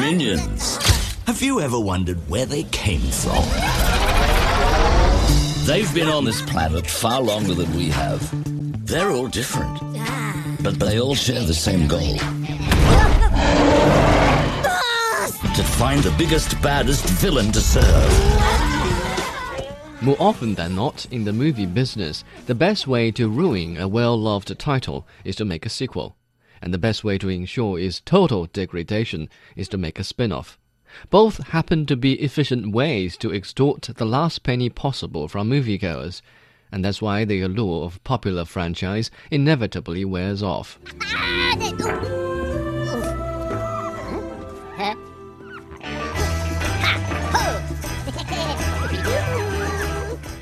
Minions. Have you ever wondered where they came from? They've been on this planet far longer than we have. They're all different, but they all share the same goal. To find the biggest, baddest villain to serve. More often than not, in the movie business, the best way to ruin a well loved title is to make a sequel. And the best way to ensure its total degradation is to make a spin off. Both happen to be efficient ways to extort the last penny possible from moviegoers. And that's why the allure of popular franchise inevitably wears off.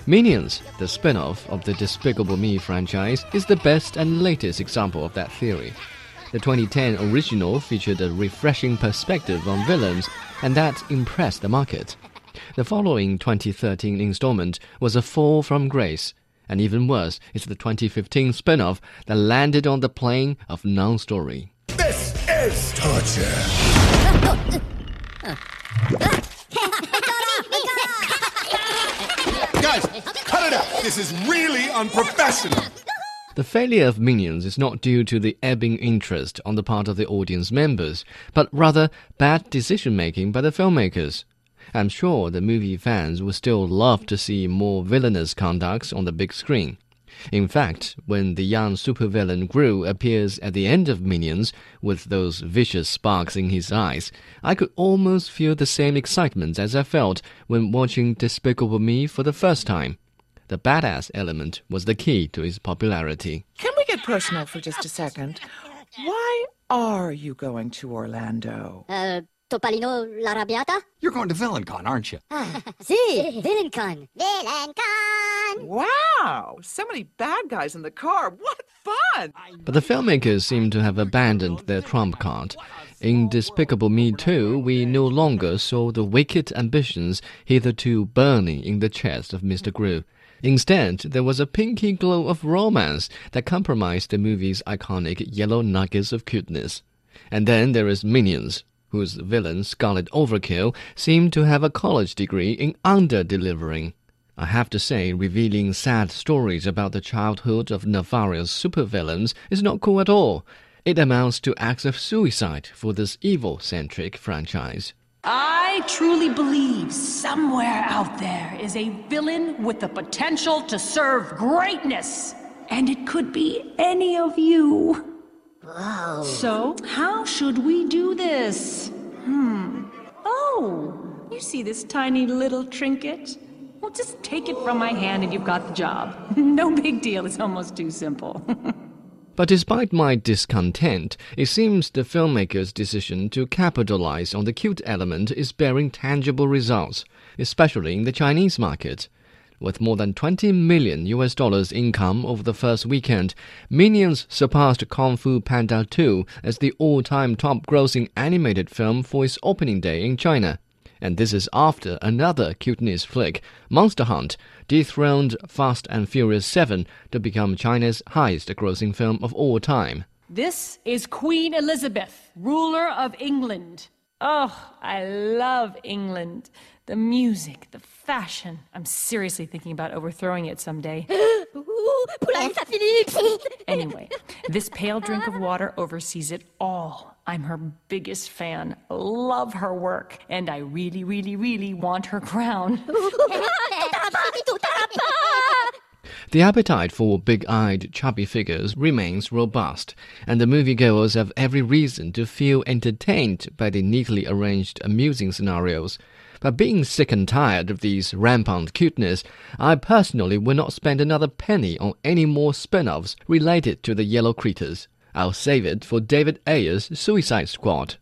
Minions, the spin off of the Despicable Me franchise, is the best and latest example of that theory. The 2010 original featured a refreshing perspective on villains, and that impressed the market. The following 2013 installment was a fall from grace, and even worse is the 2015 spin off that landed on the plane of non story. This is torture. Guys, cut it out. This is really unprofessional. The failure of Minions is not due to the ebbing interest on the part of the audience members, but rather bad decision making by the filmmakers. I'm sure the movie fans would still love to see more villainous conducts on the big screen. In fact, when the young supervillain Gru appears at the end of Minions with those vicious sparks in his eyes, I could almost feel the same excitement as I felt when watching Despicable Me for the first time. The badass element was the key to his popularity. Can we get personal for just a second? Why are you going to Orlando? Uh, Topalino l'Arrabbiata? You're going to VillainCon, aren't you? Si, VillainCon. Wow, so many bad guys in the car. What fun! But the filmmakers seem to have abandoned their trump card. In Despicable Me 2, we no longer saw the wicked ambitions hitherto burning in the chest of Mr. Gru. Instead, there was a pinky glow of romance that compromised the movie's iconic yellow nuggets of cuteness. And then there is Minions, whose villain Scarlet Overkill seemed to have a college degree in under-delivering. I have to say, revealing sad stories about the childhood of nefarious supervillains is not cool at all. It amounts to acts of suicide for this evil-centric franchise. I truly believe somewhere out there is a villain with the potential to serve greatness. And it could be any of you. So, how should we do this? Hmm. Oh, you see this tiny little trinket? Well, just take it from my hand and you've got the job. no big deal, it's almost too simple. But despite my discontent, it seems the filmmaker's decision to capitalize on the cute element is bearing tangible results, especially in the Chinese market. With more than 20 million US dollars income over the first weekend, Minions surpassed Kung Fu Panda 2 as the all-time top grossing animated film for its opening day in China. And this is after another cuteness flick, Monster Hunt, dethroned Fast and Furious 7 to become China's highest grossing film of all time. this is Queen Elizabeth, ruler of England. Oh, I love England. The music, the fashion. I'm seriously thinking about overthrowing it someday. Ouh, Poulain Philippe. Anyway, this pale drink of water oversees it all. I'm her biggest fan. Love her work. And I really, really, really want her crown. The appetite for big eyed, chubby figures remains robust, and the moviegoers have every reason to feel entertained by the neatly arranged, amusing scenarios. But being sick and tired of these rampant cuteness, I personally will not spend another penny on any more spin offs related to the yellow critters. I'll save it for David Ayer's Suicide Squad.